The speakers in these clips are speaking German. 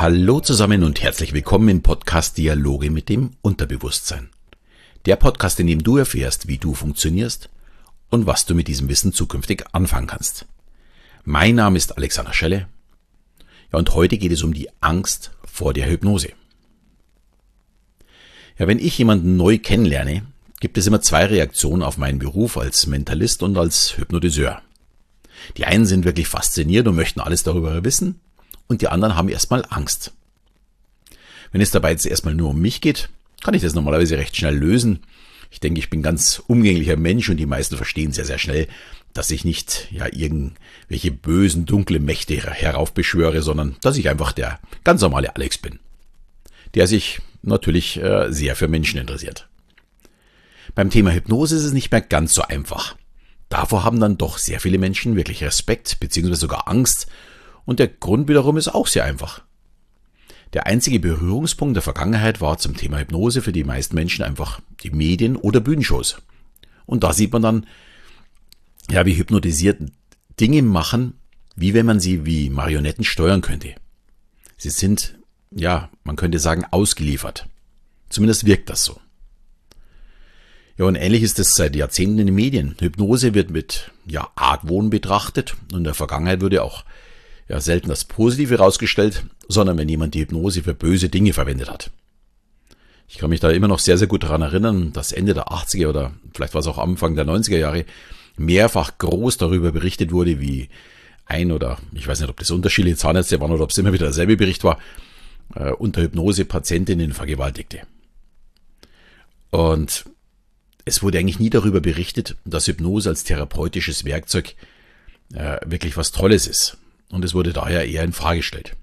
Hallo zusammen und herzlich willkommen im Podcast Dialoge mit dem Unterbewusstsein. Der Podcast, in dem du erfährst, wie du funktionierst und was du mit diesem Wissen zukünftig anfangen kannst. Mein Name ist Alexander Schelle. Ja, und heute geht es um die Angst vor der Hypnose. Ja, wenn ich jemanden neu kennenlerne, gibt es immer zwei Reaktionen auf meinen Beruf als Mentalist und als Hypnotiseur. Die einen sind wirklich fasziniert und möchten alles darüber wissen und die anderen haben erstmal Angst. Wenn es dabei jetzt erstmal nur um mich geht, kann ich das normalerweise recht schnell lösen. Ich denke, ich bin ganz umgänglicher Mensch und die meisten verstehen sehr, sehr schnell, dass ich nicht ja irgendwelche bösen, dunkle Mächte heraufbeschwöre, sondern dass ich einfach der ganz normale Alex bin, der sich natürlich äh, sehr für Menschen interessiert. Beim Thema Hypnose ist es nicht mehr ganz so einfach. Davor haben dann doch sehr viele Menschen wirklich Respekt bzw. sogar Angst und der Grund wiederum ist auch sehr einfach. Der einzige Berührungspunkt der Vergangenheit war zum Thema Hypnose für die meisten Menschen einfach die Medien oder Bühnenshows. Und da sieht man dann, ja, wie hypnotisiert Dinge machen, wie wenn man sie wie Marionetten steuern könnte. Sie sind, ja, man könnte sagen, ausgeliefert. Zumindest wirkt das so. Ja, und ähnlich ist es seit Jahrzehnten in den Medien. Hypnose wird mit, ja, Argwohn betrachtet und in der Vergangenheit wurde auch ja selten das Positive herausgestellt, sondern wenn jemand die Hypnose für böse Dinge verwendet hat. Ich kann mich da immer noch sehr, sehr gut daran erinnern, dass Ende der 80er oder vielleicht war es auch Anfang der 90er Jahre mehrfach groß darüber berichtet wurde, wie ein oder ich weiß nicht, ob das unterschiedliche Zahnärzte waren oder ob es immer wieder derselbe Bericht war, äh, unter Hypnose Patientinnen vergewaltigte. Und es wurde eigentlich nie darüber berichtet, dass Hypnose als therapeutisches Werkzeug äh, wirklich was Tolles ist. Und es wurde daher eher in Frage gestellt.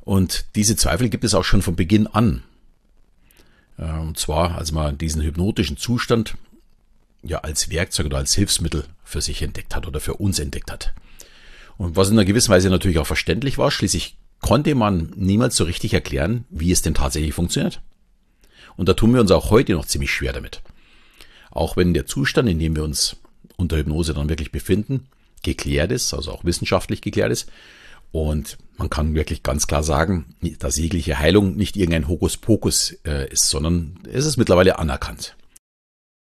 Und diese Zweifel gibt es auch schon von Beginn an. Äh, und zwar, als man diesen hypnotischen Zustand ja als Werkzeug oder als Hilfsmittel für sich entdeckt hat oder für uns entdeckt hat. Und was in einer gewissen Weise natürlich auch verständlich war, schließlich konnte man niemals so richtig erklären, wie es denn tatsächlich funktioniert. Und da tun wir uns auch heute noch ziemlich schwer damit. Auch wenn der Zustand, in dem wir uns unter Hypnose dann wirklich befinden, geklärt ist, also auch wissenschaftlich geklärt ist. Und man kann wirklich ganz klar sagen, dass jegliche Heilung nicht irgendein Hokuspokus äh, ist, sondern es ist mittlerweile anerkannt.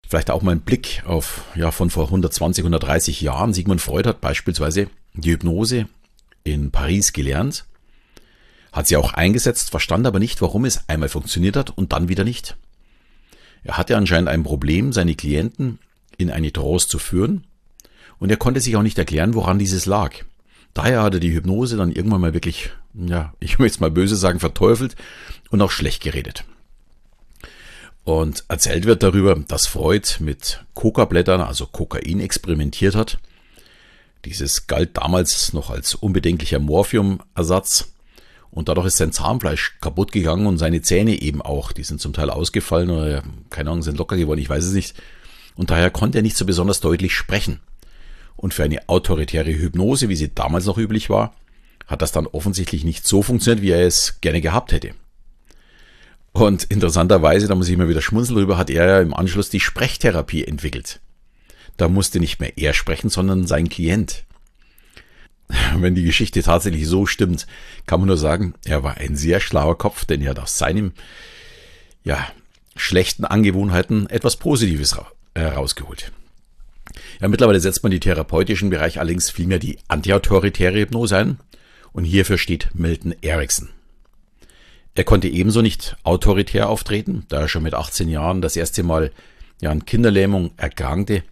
Vielleicht auch mal ein Blick auf, ja, von vor 120, 130 Jahren. Sigmund Freud hat beispielsweise die Hypnose in Paris gelernt hat sie auch eingesetzt, verstand aber nicht, warum es einmal funktioniert hat und dann wieder nicht. Er hatte anscheinend ein Problem, seine Klienten in eine Trance zu führen und er konnte sich auch nicht erklären, woran dieses lag. Daher hat er die Hypnose dann irgendwann mal wirklich, ja, ich möchte es mal böse sagen, verteufelt und auch schlecht geredet. Und erzählt wird darüber, dass Freud mit Coca-Blättern, also Kokain, experimentiert hat. Dieses galt damals noch als unbedenklicher Morphiumersatz und dadurch ist sein Zahnfleisch kaputt gegangen und seine Zähne eben auch. Die sind zum Teil ausgefallen oder, keine Ahnung, sind locker geworden, ich weiß es nicht. Und daher konnte er nicht so besonders deutlich sprechen. Und für eine autoritäre Hypnose, wie sie damals noch üblich war, hat das dann offensichtlich nicht so funktioniert, wie er es gerne gehabt hätte. Und interessanterweise, da muss ich immer wieder schmunzeln drüber, hat er ja im Anschluss die Sprechtherapie entwickelt. Da musste nicht mehr er sprechen, sondern sein Klient. wenn die Geschichte tatsächlich so stimmt, kann man nur sagen, er war ein sehr schlauer Kopf, denn er hat aus seinem, ja, schlechten Angewohnheiten etwas Positives herausgeholt. Ja, mittlerweile setzt man die therapeutischen Bereich allerdings vielmehr die antiautoritäre Hypnose ein und hierfür steht Milton Erickson. Er konnte ebenso nicht autoritär auftreten, da er schon mit 18 Jahren das erste Mal ja, an Kinderlähmung erkrankte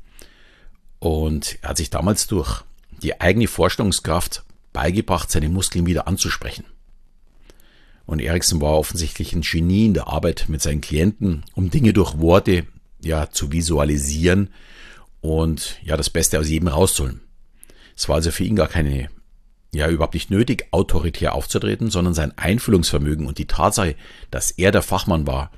und er hat sich damals durch die eigene Vorstellungskraft beigebracht, seine Muskeln wieder anzusprechen. Und Ericsson war offensichtlich ein Genie in der Arbeit mit seinen Klienten, um Dinge durch Worte ja zu visualisieren und ja das Beste aus jedem rauszuholen. Es war also für ihn gar keine ja überhaupt nicht nötig, autoritär aufzutreten, sondern sein Einfühlungsvermögen und die Tatsache, dass er der Fachmann war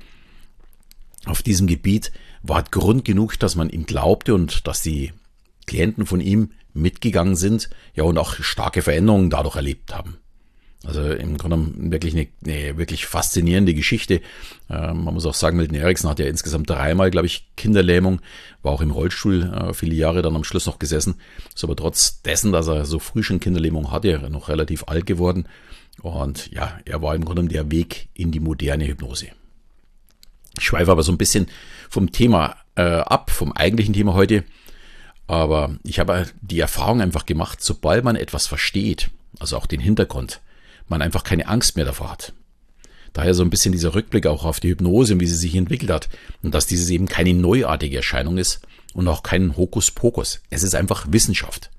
auf diesem Gebiet, war Grund genug, dass man ihm glaubte und dass die Klienten von ihm mitgegangen sind, ja und auch starke Veränderungen dadurch erlebt haben. Also im Grunde wirklich eine, eine wirklich faszinierende Geschichte. Ähm, man muss auch sagen, Milton Erickson hat ja insgesamt dreimal, glaube ich, Kinderlähmung, war auch im Rollstuhl äh, viele Jahre dann am Schluss noch gesessen. Ist aber trotz dessen, dass er so früh schon Kinderlähmung hatte, noch relativ alt geworden Und ja, er war im Grunde der Weg in die moderne Hypnose. Ich schweife aber so ein bisschen vom Thema äh, ab, vom eigentlichen Thema heute. Aber ich habe die Erfahrung einfach gemacht, sobald man etwas versteht, also auch den Hintergrund, man einfach keine Angst mehr davor hat. Daher so ein bisschen dieser Rückblick auch auf die Hypnose und wie sie sich entwickelt hat und dass dieses eben keine neuartige Erscheinung ist und auch kein Hokuspokus. Es ist einfach Wissenschaft.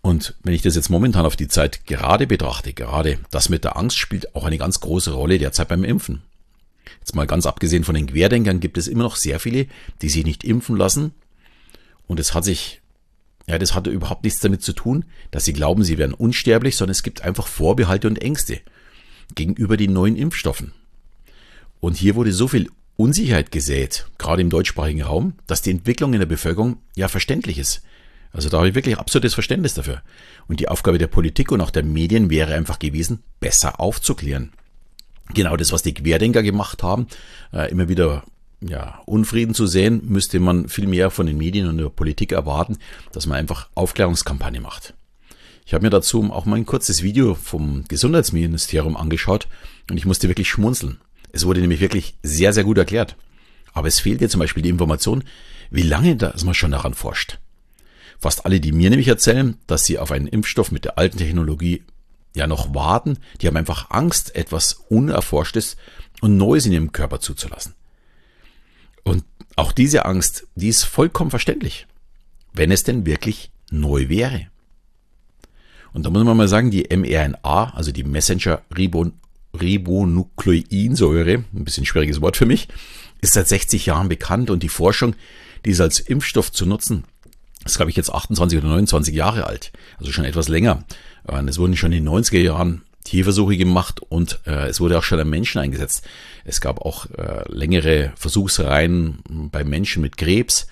Und wenn ich das jetzt momentan auf die Zeit gerade betrachte, gerade das mit der Angst spielt auch eine ganz große Rolle derzeit beim Impfen. Jetzt mal ganz abgesehen von den Querdenkern gibt es immer noch sehr viele, die sich nicht impfen lassen. Und es hat sich, ja, das hatte überhaupt nichts damit zu tun, dass sie glauben, sie wären unsterblich, sondern es gibt einfach Vorbehalte und Ängste gegenüber den neuen Impfstoffen. Und hier wurde so viel Unsicherheit gesät, gerade im deutschsprachigen Raum, dass die Entwicklung in der Bevölkerung ja verständlich ist. Also da habe ich wirklich absolutes Verständnis dafür. Und die Aufgabe der Politik und auch der Medien wäre einfach gewesen, besser aufzuklären. Genau das, was die Querdenker gemacht haben, äh, immer wieder ja, Unfrieden zu sehen, müsste man viel mehr von den Medien und der Politik erwarten, dass man einfach Aufklärungskampagne macht. Ich habe mir dazu auch mal ein kurzes Video vom Gesundheitsministerium angeschaut und ich musste wirklich schmunzeln. Es wurde nämlich wirklich sehr, sehr gut erklärt. Aber es fehlt dir zum Beispiel die Information, wie lange das man schon daran forscht. Fast alle, die mir nämlich erzählen, dass sie auf einen Impfstoff mit der alten Technologie ja noch warten, die haben einfach Angst, etwas Unerforschtes und Neues in ihrem Körper zuzulassen. Und auch diese Angst, die ist vollkommen verständlich, wenn es denn wirklich neu wäre. Und da muss man mal sagen, die mRNA, also die Messenger Ribon Ribonukleinsäure, ein bisschen schwieriges Wort für mich, ist seit 60 Jahren bekannt und die Forschung, diese als Impfstoff zu nutzen, ist, glaube ich, jetzt 28 oder 29 Jahre alt, also schon etwas länger. Es wurden schon in den 90er Jahren Tierversuche gemacht und äh, es wurde auch schon an Menschen eingesetzt. Es gab auch äh, längere Versuchsreihen bei Menschen mit Krebs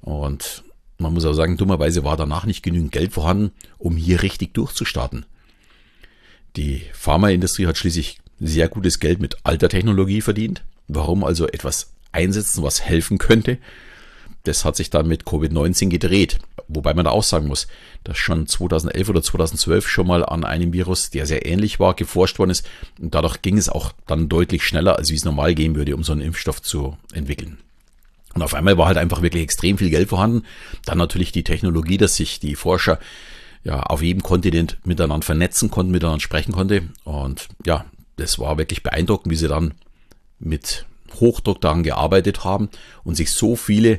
und man muss auch sagen, dummerweise war danach nicht genügend Geld vorhanden, um hier richtig durchzustarten. Die Pharmaindustrie hat schließlich sehr gutes Geld mit alter Technologie verdient. Warum also etwas einsetzen, was helfen könnte? Das hat sich dann mit Covid-19 gedreht. Wobei man da auch sagen muss, dass schon 2011 oder 2012 schon mal an einem Virus, der sehr ähnlich war, geforscht worden ist. Und dadurch ging es auch dann deutlich schneller, als wie es normal gehen würde, um so einen Impfstoff zu entwickeln. Und auf einmal war halt einfach wirklich extrem viel Geld vorhanden. Dann natürlich die Technologie, dass sich die Forscher ja auf jedem Kontinent miteinander vernetzen konnten, miteinander sprechen konnte. Und ja, das war wirklich beeindruckend, wie sie dann mit Hochdruck daran gearbeitet haben und sich so viele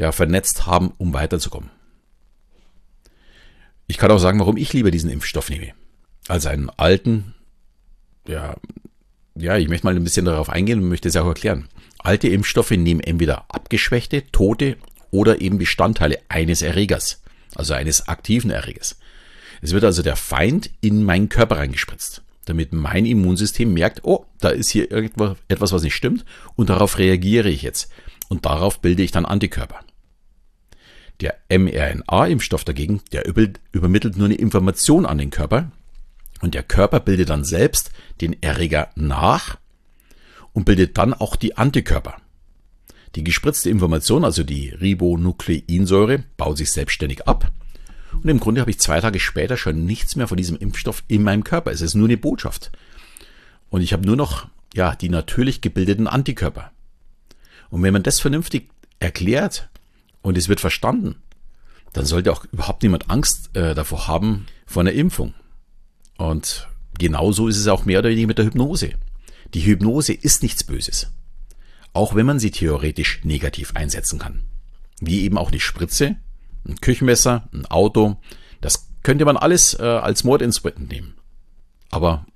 ja vernetzt haben, um weiterzukommen. Ich kann auch sagen, warum ich lieber diesen Impfstoff nehme. Als einen alten, ja, ja, ich möchte mal ein bisschen darauf eingehen und möchte es auch erklären. Alte Impfstoffe nehmen entweder abgeschwächte, tote oder eben Bestandteile eines Erregers, also eines aktiven Erregers. Es wird also der Feind in meinen Körper reingespritzt, damit mein Immunsystem merkt, oh, da ist hier etwas, was nicht stimmt und darauf reagiere ich jetzt und darauf bilde ich dann Antikörper. Der mRNA-Impfstoff dagegen, der übermittelt nur eine Information an den Körper und der Körper bildet dann selbst den Erreger nach und bildet dann auch die Antikörper. Die gespritzte Information, also die Ribonukleinsäure, baut sich selbstständig ab. Und im Grunde habe ich zwei Tage später schon nichts mehr von diesem Impfstoff in meinem Körper. Es ist nur eine Botschaft. Und ich habe nur noch, ja, die natürlich gebildeten Antikörper. Und wenn man das vernünftig erklärt und es wird verstanden, dann sollte auch überhaupt niemand Angst äh, davor haben vor einer Impfung. Und genauso ist es auch mehr oder weniger mit der Hypnose. Die Hypnose ist nichts Böses. Auch wenn man sie theoretisch negativ einsetzen kann. Wie eben auch die Spritze, ein Küchenmesser, ein Auto. Das könnte man alles äh, als Mordinstrument nehmen. Aber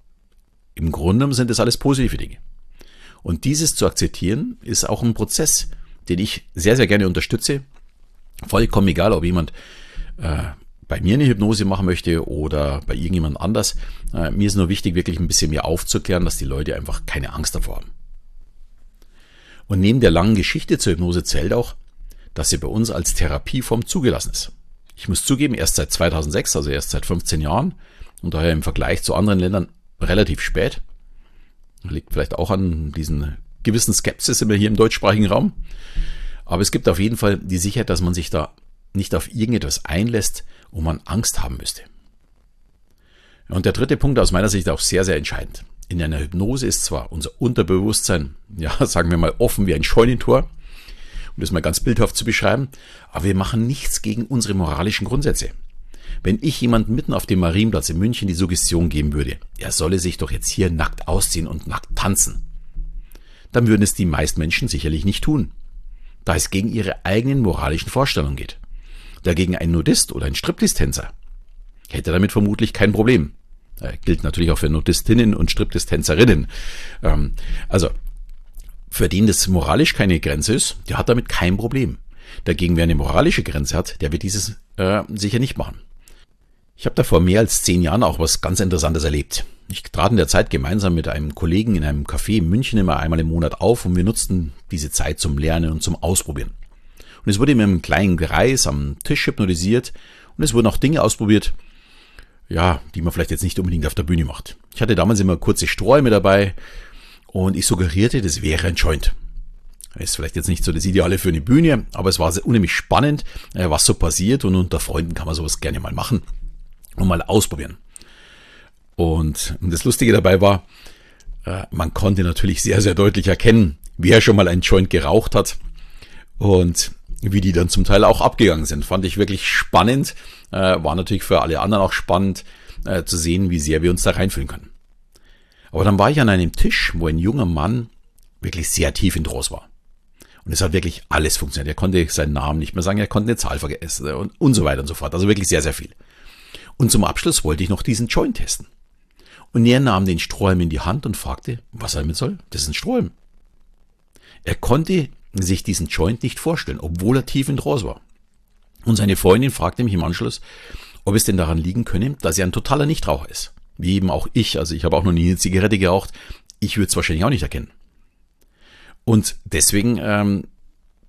im Grunde sind es alles positive Dinge. Und dieses zu akzeptieren ist auch ein Prozess, den ich sehr, sehr gerne unterstütze. Vollkommen egal, ob jemand äh, bei mir eine Hypnose machen möchte oder bei irgendjemand anders. Äh, mir ist nur wichtig, wirklich ein bisschen mehr aufzuklären, dass die Leute einfach keine Angst davor haben. Und neben der langen Geschichte zur Hypnose zählt auch, dass sie bei uns als Therapieform zugelassen ist. Ich muss zugeben, erst seit 2006, also erst seit 15 Jahren und daher im Vergleich zu anderen Ländern relativ spät. Liegt vielleicht auch an diesen gewissen Skepsis immer hier im deutschsprachigen Raum. Aber es gibt auf jeden Fall die Sicherheit, dass man sich da nicht auf irgendetwas einlässt, wo man Angst haben müsste. Und der dritte Punkt aus meiner Sicht auch sehr, sehr entscheidend. In einer Hypnose ist zwar unser Unterbewusstsein, ja, sagen wir mal offen wie ein Scheunentor, um das mal ganz bildhaft zu beschreiben, aber wir machen nichts gegen unsere moralischen Grundsätze. Wenn ich jemanden mitten auf dem Marienplatz in München die Suggestion geben würde, er solle sich doch jetzt hier nackt ausziehen und nackt tanzen, dann würden es die meisten Menschen sicherlich nicht tun, da es gegen ihre eigenen moralischen Vorstellungen geht. Dagegen ein Nudist oder ein Striptease-Tänzer hätte damit vermutlich kein Problem. Äh, gilt natürlich auch für Nudistinnen und Striptease-Tänzerinnen. Ähm, also, für den das moralisch keine Grenze ist, der hat damit kein Problem. Dagegen, wer eine moralische Grenze hat, der wird dieses äh, sicher nicht machen. Ich habe da vor mehr als zehn Jahren auch was ganz Interessantes erlebt. Ich trat in der Zeit gemeinsam mit einem Kollegen in einem Café in München immer einmal im Monat auf und wir nutzten diese Zeit zum Lernen und zum Ausprobieren. Und es wurde in einem kleinen Kreis am Tisch hypnotisiert und es wurden auch Dinge ausprobiert, ja, die man vielleicht jetzt nicht unbedingt auf der Bühne macht. Ich hatte damals immer kurze Sträume dabei und ich suggerierte, das wäre ein Joint. Ist vielleicht jetzt nicht so das Ideale für eine Bühne, aber es war unheimlich spannend, äh, was so passiert und unter Freunden kann man sowas gerne mal machen und mal ausprobieren. Und das Lustige dabei war, äh, man konnte natürlich sehr, sehr deutlich erkennen, wer schon mal ein Joint geraucht hat und wie die dann zum Teil auch abgegangen sind. Fand ich wirklich spannend. Äh, war natürlich für alle anderen auch spannend äh, zu sehen, wie sehr wir uns da reinfühlen können. Aber dann war ich an einem Tisch, wo ein junger Mann wirklich sehr tief in Dross war. Und es hat wirklich alles funktioniert. Er konnte seinen Namen nicht mehr sagen, er konnte eine Zahl vergessen und so weiter und so fort. Also wirklich sehr, sehr viel. Und zum Abschluss wollte ich noch diesen Joint testen. Und er nahm den Strohhalm in die Hand und fragte, was er damit soll. Das ist ein Strohhalm. Er konnte sich diesen Joint nicht vorstellen, obwohl er tief in Trance war. Und seine Freundin fragte mich im Anschluss, ob es denn daran liegen könne, dass er ein totaler Nichtraucher ist. Wie eben auch ich, also ich habe auch noch nie eine Zigarette geraucht, ich würde es wahrscheinlich auch nicht erkennen. Und deswegen ähm,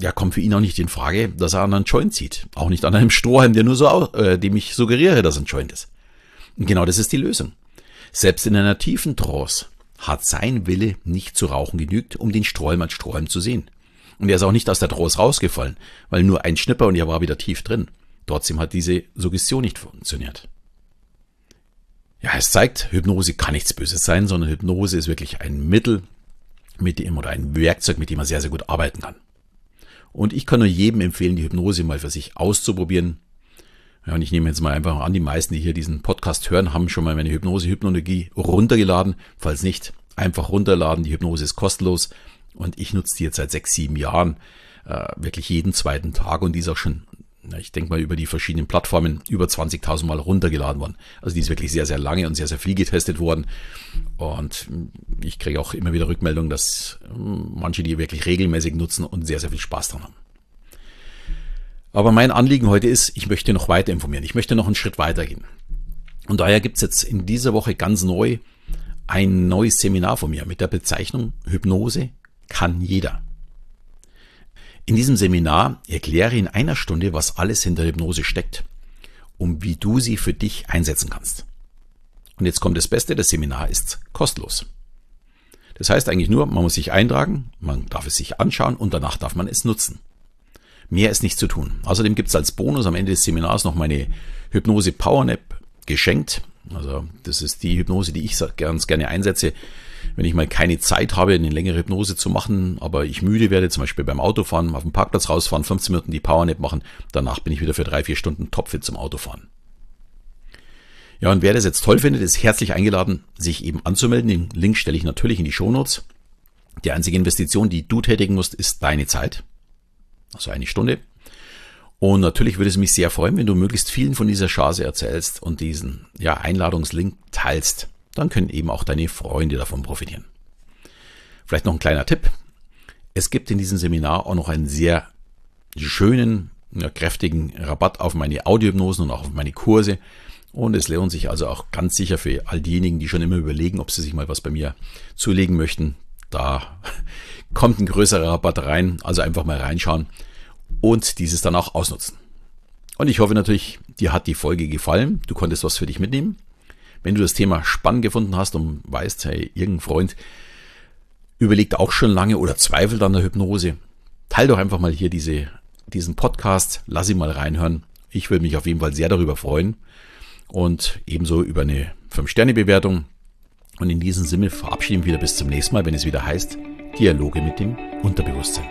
ja, kommt für ihn auch nicht in Frage, dass er an einen Joint zieht. Auch nicht an einem Strohhalm, der nur so, äh, dem ich suggeriere, dass ein Joint ist. Und genau das ist die Lösung. Selbst in einer tiefen Trance hat sein Wille nicht zu rauchen genügt, um den Strohhalm als Strohhalm zu sehen. Und er ist auch nicht aus der Trance rausgefallen, weil nur ein Schnipper und er war wieder tief drin. Trotzdem hat diese Suggestion nicht funktioniert. Ja, es zeigt, Hypnose kann nichts Böses sein, sondern Hypnose ist wirklich ein Mittel, mit dem oder ein Werkzeug, mit dem man sehr, sehr gut arbeiten kann. Und ich kann nur jedem empfehlen, die Hypnose mal für sich auszuprobieren. Ja, und ich nehme jetzt mal einfach an, die meisten, die hier diesen Podcast hören, haben schon mal meine Hypnose, Hypnologie runtergeladen. Falls nicht, einfach runterladen. Die Hypnose ist kostenlos. Und ich nutze die jetzt seit sechs, sieben Jahren äh, wirklich jeden zweiten Tag und die ist auch schon, ich denke mal, über die verschiedenen Plattformen über 20.000 Mal runtergeladen worden. Also die ist wirklich sehr, sehr lange und sehr, sehr viel getestet worden. Und ich kriege auch immer wieder Rückmeldungen, dass hm, manche die wirklich regelmäßig nutzen und sehr, sehr viel Spaß dran haben. Aber mein Anliegen heute ist, ich möchte noch weiter informieren. Ich möchte noch einen Schritt weiter gehen. Und daher gibt's jetzt in dieser Woche ganz neu ein neues Seminar von mir mit der Bezeichnung Hypnose kann jeder. In diesem Seminar erkläre in einer Stunde, was alles hinter Hypnose steckt und wie du sie für dich einsetzen kannst. Und jetzt kommt das Beste, das Seminar ist kostenlos. Das heißt eigentlich nur, man muss sich eintragen, man darf es sich anschauen und danach darf man es nutzen. Mehr ist nicht zu tun. Außerdem gibt es als Bonus am Ende des Seminars noch meine Hypnose Powernap geschenkt. Also das ist die Hypnose, die ich ganz gerne einsetze, wenn ich mal keine Zeit habe, eine längere Hypnose zu machen, aber ich müde werde, zum Beispiel beim Autofahren, auf dem Parkplatz rausfahren, 15 Minuten die Powernap machen, danach bin ich wieder für drei, vier Stunden topfit zum Autofahren. Ja, und wer das jetzt toll findet, ist herzlich eingeladen, sich eben anzumelden. Den Link stelle ich natürlich in die Shownotes. Die einzige Investition, die du tätigen musst, ist deine Zeit. Also eine Stunde. Und natürlich würde es mich sehr freuen, wenn du möglichst vielen von dieser Chance erzählst und diesen ja, Einladungslink teilst dann können eben auch deine Freunde davon profitieren. Vielleicht noch ein kleiner Tipp. Es gibt in diesem Seminar auch noch einen sehr schönen, kräftigen Rabatt auf meine Audiohypnosen und auch auf meine Kurse. Und es lohnt sich also auch ganz sicher für all diejenigen, die schon immer überlegen, ob sie sich mal was bei mir zulegen möchten. Da kommt ein größerer Rabatt rein. Also einfach mal reinschauen und dieses dann auch ausnutzen. Und ich hoffe natürlich, dir hat die Folge gefallen. Du konntest was für dich mitnehmen. Wenn du das Thema spannend gefunden hast und weißt, hey, irgendein Freund überlegt auch schon lange oder zweifelt an der Hypnose, teil doch einfach mal hier diese, diesen Podcast, lass ihn mal reinhören. Ich würde mich auf jeden Fall sehr darüber freuen und ebenso über eine 5-Sterne-Bewertung. Und in diesem Sinne verabschieden wir wieder bis zum nächsten Mal, wenn es wieder heißt Dialoge mit dem Unterbewusstsein.